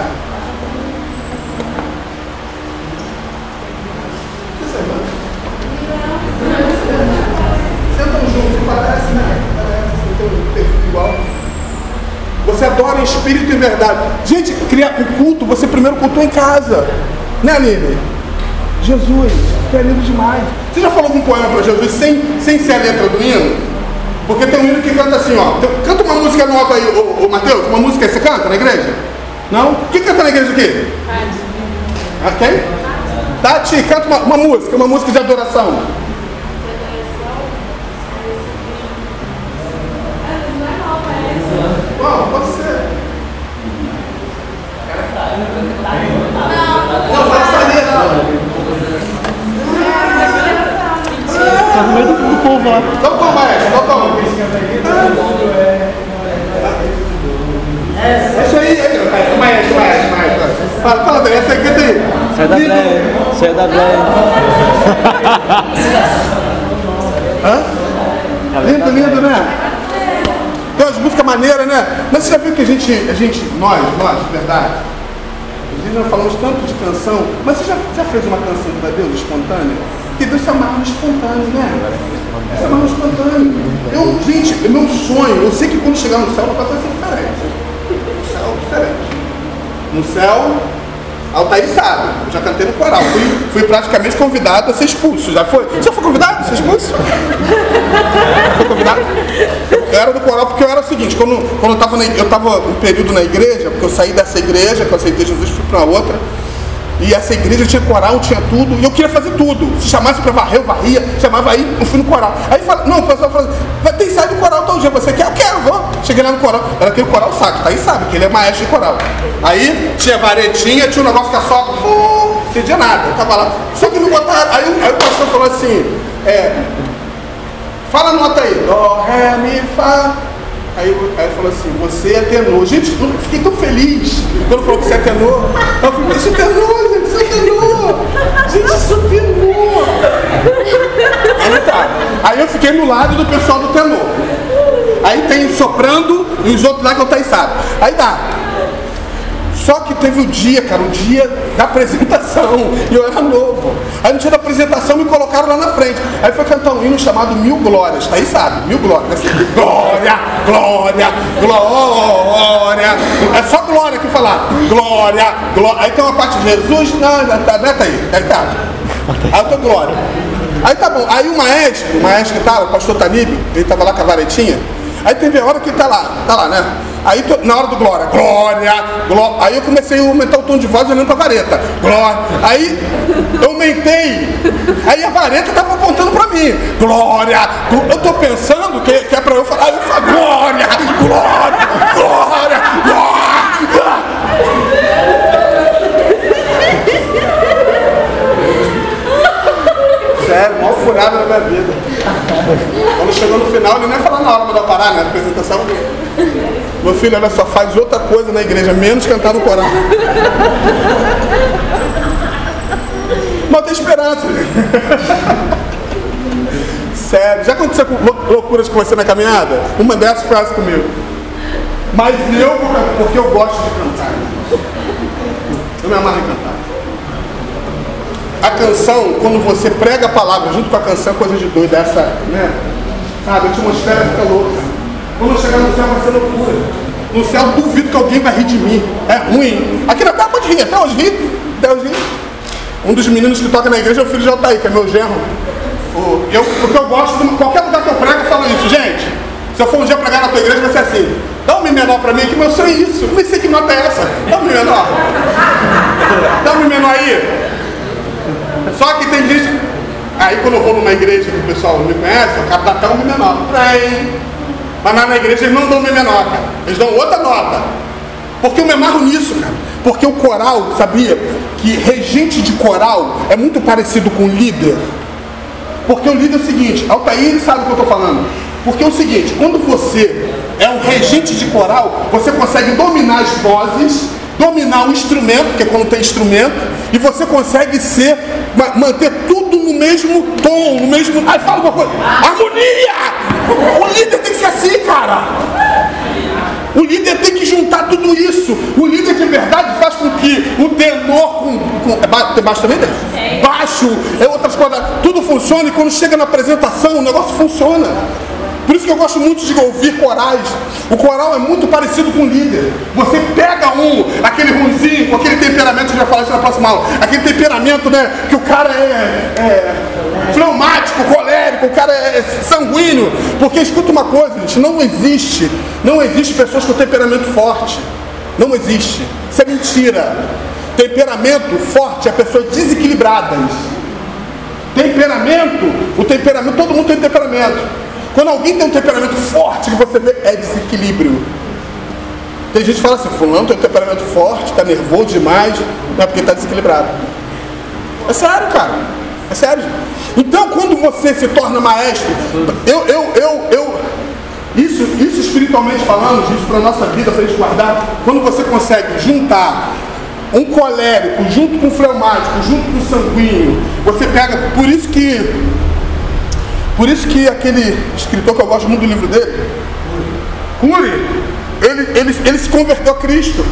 Você sabe? Sentam juntos, parece, né? Parece, você tem um perfil igual. Você adora em espírito e verdade. Gente, criar o culto, você primeiro cultua em casa. Né, Aline? Jesus, que é lindo demais. Você já falou algum poema para Jesus sem, sem ser a letra do hino? Porque tem um hino que canta assim, ó. Canta uma música nova aí, ô, ô Matheus, uma música aí, você canta na igreja? Não? Quem canta na igreja aqui? Ah, quem? Tati, canta uma, uma música, uma música de adoração. Bom, pode ser. Não, faz essa letra. Tá no meio do, do povo lá. Então toma, maestro, então toma. É isso aí, aí, ó. maestro, maestro, maestro. Fala, fala bem, essa aí canta aí. Sai da Lindo. Bleia. Sai da Bleia. Hã? Lindo, lindo, né? Tem umas músicas maneiras, né? Mas você já viu que a gente, a gente, nós, nós, de verdade, gente já falamos tanto de canção, mas você já, já fez uma canção para Deus espontânea? Porque Deus se amarra no espontâneo, né? Se amarra no espontâneo. Eu, gente, é meu sonho, eu sei que quando chegar no céu vai ser diferente. No céu, diferente. No céu, Altair sabe, eu já cantei no coral. Fui, fui praticamente convidado a ser expulso. Já foi? Já foi convidado a ser expulso? Foi convidado? Era do coral porque eu era o seguinte, quando, quando eu estava eu tava um período na igreja, porque eu saí dessa igreja, que eu aceitei Jesus, fui para outra. E essa igreja tinha coral, tinha tudo, e eu queria fazer tudo. Se chamasse para varrer, eu varria, chamava aí, eu fui no coral. Aí fala, não, o pessoal fala, vai ter ensaio do coral todo dia, você quer? Eu quero, vou. Cheguei lá no coral, era aquele coral saco, tá aí sabe, que ele é maestro de coral. Aí tinha varetinha, tinha um negócio que sopa, uh, não entendia nada, eu tava lá. Só que não botaram, aí, aí o pastor falou assim, é, fala a nota aí, dó, ré, mi, fá. Aí aí falou assim, você é tenor. Gente, eu fiquei tão feliz quando falou que você é tenor. Eu falei, isso é tenor, gente, isso é tenor. Gente, isso é tenor. Aí tá. Aí eu fiquei no lado do pessoal do tenor. Aí tem soprando e os outros lá que eu tá sabe. Aí tá. Só que teve o dia, cara, o dia da apresentação. E eu era novo. Aí no dia da apresentação me colocaram lá na frente. Aí foi cantar um hino chamado Mil Glórias. Aí sabe, mil glórias. Glória, glória, glória. É só glória que falar. Glória, glória. Aí tem uma parte de Jesus. Não, já tá, neta aí. Aí tá. Aí eu tô glória. Aí tá bom. Aí o maestro, o maestro que tava, o pastor Tanib, ele tava lá com a varetinha. Aí teve a hora que tá lá, tá lá, né? Aí na hora do glória, glória, glória. Aí eu comecei a aumentar o tom de voz olhando pra vareta. Glória. Aí eu aumentei. Aí a vareta tava apontando pra mim. Glória. Eu tô pensando que, que é pra eu falar, eu falo, glória, glória, furada na minha vida. Quando chegou no final, ele nem falar na hora pra parar, né? A apresentação. Meu filho, ela só faz outra coisa na igreja, menos cantar no coral. Mas tem esperança. Sério, já aconteceu loucuras com você na caminhada? Uma dessas essa comigo. Mas eu vou cantar, porque eu gosto de cantar. Eu me amarro em cantar. A canção, quando você prega a palavra junto com a canção, é coisa de doido, essa, né? Sabe, a atmosfera fica louca. Quando eu chegar no céu vai ser loucura. No céu duvido que alguém vai rir de mim. É ruim. Aqui na terra pode rir, até hoje ri. Até hoje ri. Um dos meninos que toca na igreja é o filho de Altair, que é meu genro. O, eu, porque eu gosto, de, qualquer lugar que eu prego, eu falo isso. Gente, se eu for um dia pregar na tua igreja, vai ser assim. Dá um mi menor pra mim, que meu sonho é isso. Eu nem sei que nota é essa. Dá um mi menor. Dá um mi menor aí. Só que tem gente. Aí quando eu vou numa igreja que o pessoal me conhece, eu quero dar até um menor. Trem. Mas lá na igreja eles não dão mi menor, cara. Eles dão outra nota. Porque eu me amarro nisso, cara. Porque o coral, sabia? Que regente de coral é muito parecido com líder. Porque o líder é o seguinte, Altair ele sabe o que eu estou falando. Porque é o seguinte, quando você é um regente de coral, você consegue dominar as vozes, dominar o instrumento, que é quando tem instrumento, e você consegue ser, manter tudo no mesmo tom, no mesmo. Aí fala uma coisa, harmonia! O líder tem que ser assim, cara. O líder tem que juntar tudo isso. O líder de verdade faz com que o tenor com. com é tem baixo também? Tem? Baixo, é outras coisas. Tudo funciona e quando chega na apresentação o negócio funciona. Por isso que eu gosto muito de ouvir corais. O coral é muito parecido com o líder. Você pega um, aquele ruimzinho, com aquele temperamento, a gente vai falar isso na próxima aula, aquele temperamento, né, que o cara é, é fleumático, colérico, o cara é sanguíneo. Porque escuta uma coisa, gente, não existe, não existe pessoas com temperamento forte. Não existe. Isso é mentira. Temperamento forte é pessoas desequilibradas. Temperamento, o temperamento, todo mundo tem temperamento. Quando alguém tem um temperamento forte, que você vê, é desequilíbrio. Tem gente que fala assim, fulano tem um temperamento forte, está nervoso demais, não é porque está desequilibrado. É sério, cara. É sério. Então, quando você se torna maestro, eu, eu, eu, eu, isso, isso espiritualmente falando, isso para a nossa vida, para a gente guardar, quando você consegue juntar um colérico junto com o fleumático, junto com o sanguíneo, você pega, por isso que por isso que aquele escritor que eu gosto muito do livro dele, Cury, ele, ele, ele se converteu a Cristo.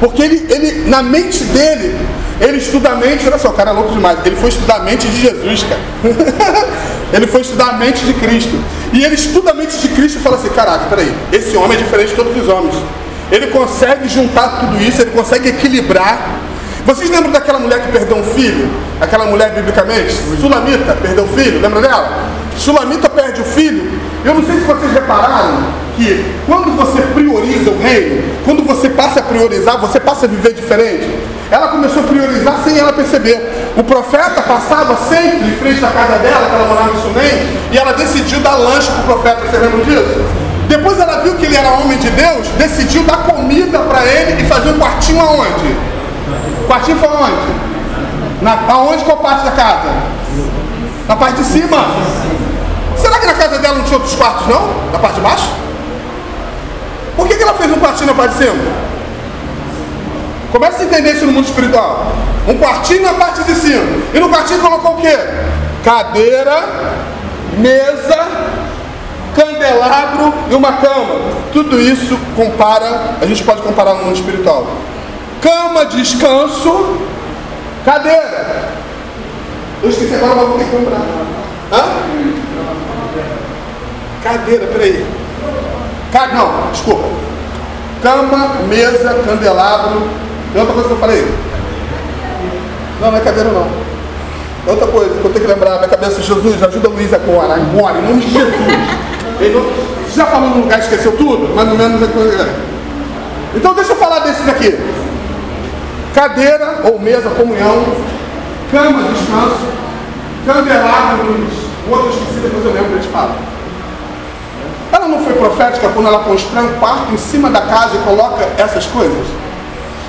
Porque ele, ele, na mente dele, ele estuda a mente, olha só, o cara é louco demais. Ele foi estudar a mente de Jesus, cara. ele foi estudar a mente de Cristo. E ele estuda a mente de Cristo e fala assim, caraca, peraí, esse homem é diferente de todos os homens. Ele consegue juntar tudo isso, ele consegue equilibrar. Vocês lembram daquela mulher que perdeu um filho? Aquela mulher biblicamente? Sulamita, perdeu o filho, lembra dela? Sulamita perde o filho. Eu não sei se vocês repararam que quando você prioriza o reino, quando você passa a priorizar, você passa a viver diferente. Ela começou a priorizar sem ela perceber. O profeta passava sempre em frente da casa dela, que ela morava em Sunem, e ela decidiu dar lanche para o profeta. Você lembra disso? Depois ela viu que ele era homem de Deus, decidiu dar comida para ele e fazer um quartinho aonde? Quartinho foi aonde? Na, aonde qual parte da casa? Na parte de cima. Será que na casa dela não tinha outros quartos, não? Na parte de baixo? Por que, que ela fez um quartinho na parte de cima? Começa a entender isso no mundo espiritual. Um quartinho na parte de cima. E no quartinho colocou o quê? Cadeira, mesa, candelabro e uma cama. Tudo isso compara, a gente pode comparar no mundo espiritual. Cama, descanso, cadeira. Eu esqueci agora, mas vou ter que comprar. Hã? Cadeira, peraí. Ca... Não, desculpa. Cama, mesa, candelabro. Tem outra coisa que eu falei? Não, não é cadeira não. É outra coisa que eu tenho que lembrar, minha cabeça, Jesus, ajuda a Luiz agora, agora, em nome de Jesus. Ele não... Já falou no lugar e esqueceu tudo? Mais ou menos é coisa. Então deixa eu falar desses aqui. Cadeira ou mesa, comunhão, cama, descanso, candelabro, luz. Outro esqueci, depois eu lembro, a gente fala. Ela não foi profética quando ela constrói um quarto em cima da casa e coloca essas coisas?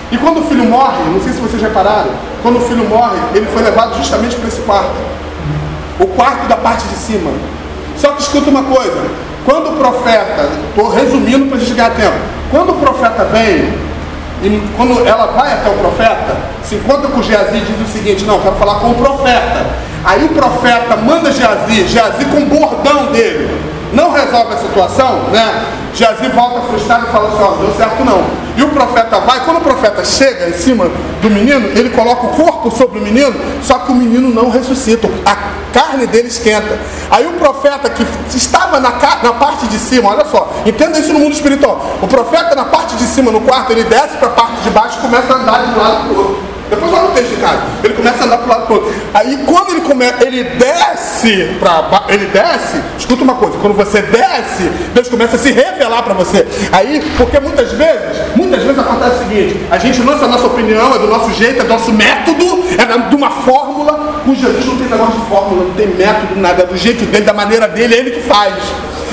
E quando o filho morre, não sei se vocês repararam, quando o filho morre, ele foi levado justamente para esse quarto. O quarto da parte de cima. Só que escuta uma coisa, quando o profeta, estou resumindo para a gente ganhar tempo, quando o profeta vem, e quando ela vai até o profeta, se encontra com Geazi e diz o seguinte, não, quero falar com o profeta. Aí o profeta manda Geazi, Geazi com o bordão dele, não resolve a situação, né? Geazi volta frustrado e fala assim, ó, deu certo não. E o profeta vai, quando o profeta chega em cima do menino, ele coloca o corpo sobre o menino, só que o menino não ressuscita, a carne dele esquenta. Aí o profeta que estava na, na parte de cima, olha só, entenda isso no mundo espiritual. O profeta na parte de cima, no quarto, ele desce para a parte de baixo e começa a andar de um lado para o outro. Depois olha o texto, cara. Ele começa a andar para lado pro outro. Aí quando ele começa, ele desce para ele desce, escuta uma coisa, quando você desce, Deus começa a se revelar para você. Aí, porque muitas vezes, muitas vezes acontece o seguinte, a gente lança a nossa opinião, é do nosso jeito, é do nosso método, é de uma fórmula, com Jesus não tem negócio de fórmula, não tem método, nada, é do jeito dele, da maneira dele, é ele que faz.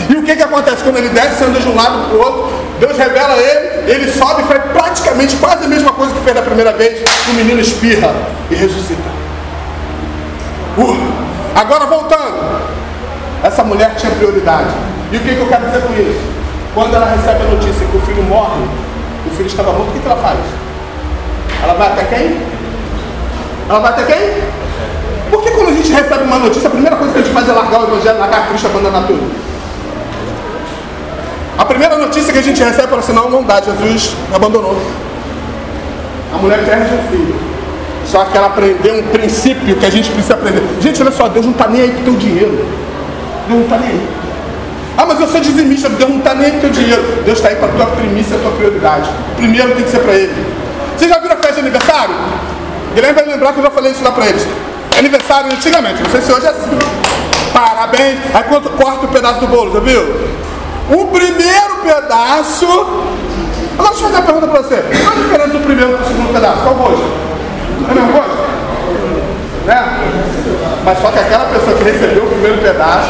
E o que, que acontece? Quando ele desce, anda de um lado para o outro, Deus revela ele, ele sobe e faz praticamente quase a mesma coisa que fez da primeira vez, o menino espirra e ressuscita. Uh, agora voltando, essa mulher tinha prioridade. E o que, que eu quero dizer com isso? Quando ela recebe a notícia que o filho morre, o filho estava morto, o que, que ela faz? Ela vai até quem? Ela vai até quem? Por que quando a gente recebe uma notícia, a primeira coisa que a gente faz é largar o evangelho, largar a Cristo, abandonar tudo? A primeira notícia que a gente recebe fala assim, não, não dá, Jesus abandonou. A mulher perde o filho. Só que ela aprendeu um princípio que a gente precisa aprender. Gente, olha só, Deus não está nem aí com o teu dinheiro. Deus não está nem aí. Ah, mas eu sou dizimista, Deus não está nem aí com o teu dinheiro. Deus está aí para a tua primícia, a tua prioridade. Primeiro tem que ser para Ele. Você já viu a festa de aniversário? Guilherme vai lembrar que eu já falei isso lá para eles. Aniversário antigamente, não sei se hoje é assim. Parabéns. Aí quando corta o pedaço do bolo, já viu? O primeiro pedaço. Agora deixa eu fazer uma pergunta para você. Qual a diferença do primeiro para o segundo pedaço? Qual gosto? É a mesma coisa? Né? Mas só que aquela pessoa que recebeu o primeiro pedaço,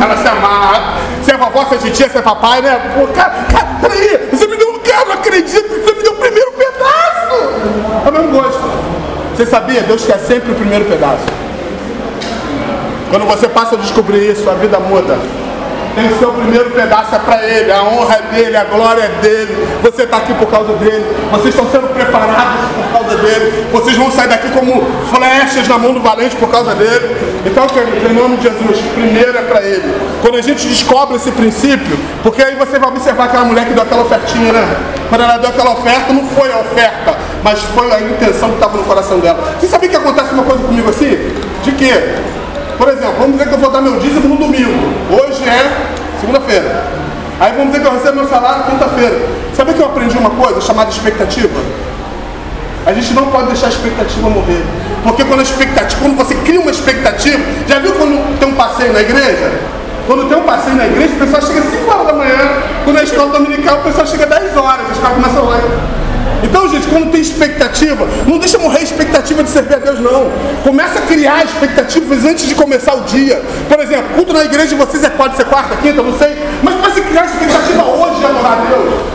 ela se amarra, se é vovó, se é titia, se é papai, né? Pô, cara, cara, peraí, você me deu um cara, não acredito, você me deu o primeiro pedaço! É o mesmo gosto. Você sabia? Deus quer sempre o primeiro pedaço. Quando você passa a descobrir isso, a vida muda tem o primeiro pedaço é para ele, a honra é dele, a glória é dele. Você está aqui por causa dele, vocês estão sendo preparados por causa dele, vocês vão sair daqui como flechas na mão do valente por causa dele. Então, queridos, em nome de Jesus, primeiro é para ele. Quando a gente descobre esse princípio, porque aí você vai observar aquela mulher que deu aquela ofertinha, né? Quando ela deu aquela oferta, não foi a oferta, mas foi a intenção que estava no coração dela. Você sabia que acontece uma coisa comigo assim? De quê? Por exemplo, vamos dizer que eu vou dar meu dízimo no domingo. Hoje é segunda-feira. Aí vamos dizer que eu recebo meu salário quinta-feira. Sabe que eu aprendi uma coisa chamada expectativa? A gente não pode deixar a expectativa morrer. Porque quando a expectativa, quando você cria uma expectativa, já viu quando tem um passeio na igreja? Quando tem um passeio na igreja, o pessoal chega às 5 horas da manhã. Quando é escola dominical, o pessoal chega às 10 horas, a escola começa a 8. Então, gente, quando tem expectativa, não deixa morrer a expectativa de servir a Deus, não. Começa a criar expectativas antes de começar o dia. Por exemplo, culto na igreja de vocês é, pode ser quarta, quinta, não sei. Mas comece a criar expectativa hoje de adorar a Deus.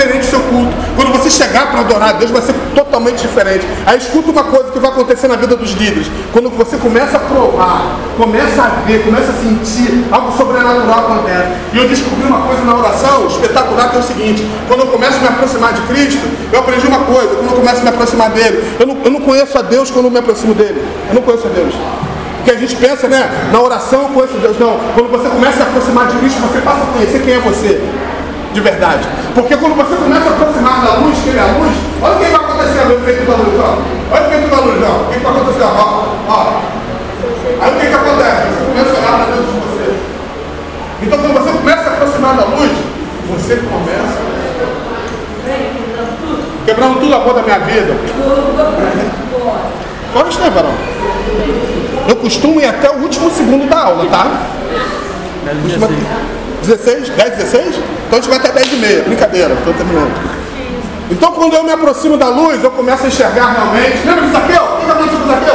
Diferente seu culto. Quando você chegar para adorar Deus, vai ser totalmente diferente. Aí escuta uma coisa que vai acontecer na vida dos líderes. Quando você começa a provar, começa a ver, começa a sentir, algo sobrenatural acontece. E eu descobri uma coisa na oração espetacular que é o seguinte: quando eu começo a me aproximar de Cristo, eu aprendi uma coisa, quando eu começo a me aproximar dele, eu não, eu não conheço a Deus quando eu me aproximo dele. Eu não conheço a Deus. Porque a gente pensa, né? Na oração eu conheço Deus. Não. Quando você começa a se aproximar de Cristo, você passa a conhecer quem é você. De verdade. Porque quando você começa a aproximar da luz, que ele é a luz, olha o que vai acontecer no efeito da luz, ó. Olha o efeito da luz, ó. O que vai acontecer, ó. ó. Aí o que, que acontece? Você começa a olhar para dentro de você. Então quando você começa a aproximar da luz, você começa. Quebrando tudo a cor da minha vida. Fora isso, né, varão? Eu costumo ir até o último segundo da aula, tá? Costuma- 16? 10, 16? Então a gente vai até 10 e meia. Brincadeira, estou terminando. Então quando eu me aproximo da luz, eu começo a enxergar realmente. Lembra de Zaqueu? O que aconteceu com Zaqueu?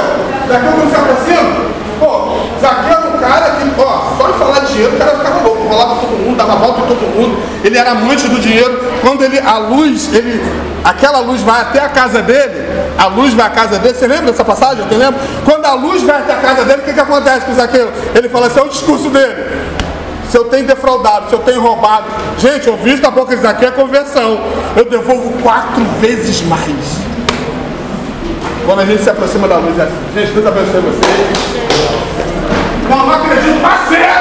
Zaqueu quando se aproxima? Pô, Zaqueu era um cara que, ó, só em falar de dinheiro, o cara ficava louco, rolava todo mundo, dava volta em todo mundo. Ele era amante do dinheiro. Quando ele, a luz, ele, aquela luz vai até a casa dele, a luz vai à casa dele. Você lembra dessa passagem? Eu te lembro? Quando a luz vai até a casa dele, o que, que acontece com Zaqueu? Ele fala assim, é o discurso dele se eu tenho defraudado, se eu tenho roubado. Gente, eu visto na boca de Zaqueu é conversão. Eu devolvo quatro vezes mais. Quando a gente se aproxima da luz, é assim. Gente, Deus abençoe vocês. Não, não acredito, parceiro!